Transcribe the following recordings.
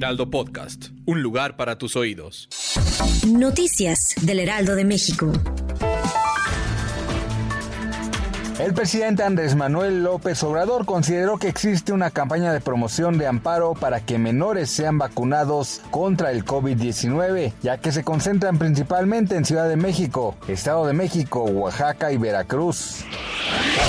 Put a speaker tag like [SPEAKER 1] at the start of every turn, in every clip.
[SPEAKER 1] Heraldo Podcast, un lugar para tus oídos.
[SPEAKER 2] Noticias del Heraldo de México.
[SPEAKER 3] El presidente Andrés Manuel López Obrador consideró que existe una campaña de promoción de amparo para que menores sean vacunados contra el COVID-19, ya que se concentran principalmente en Ciudad de México, Estado de México, Oaxaca y Veracruz.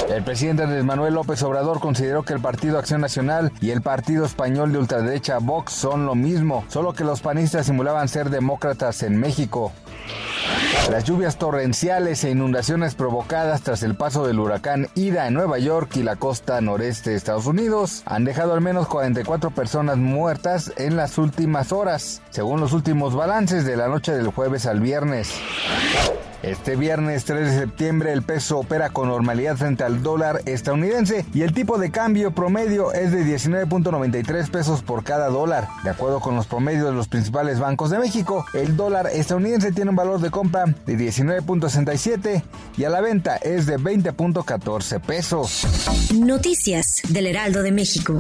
[SPEAKER 3] El presidente Andrés Manuel López Obrador consideró que el Partido Acción Nacional y el Partido Español de ultraderecha Vox son lo mismo, solo que los panistas simulaban ser demócratas en México. Las lluvias torrenciales e inundaciones provocadas tras el paso del huracán Ida en Nueva York y la costa noreste de Estados Unidos han dejado al menos 44 personas muertas en las últimas horas, según los últimos balances de la noche del jueves al viernes. Este viernes 3 de septiembre el peso opera con normalidad frente al dólar estadounidense y el tipo de cambio promedio es de 19.93 pesos por cada dólar. De acuerdo con los promedios de los principales bancos de México, el dólar estadounidense tiene un valor de compra de 19.67 y a la venta es de 20.14 pesos.
[SPEAKER 2] Noticias del Heraldo de México.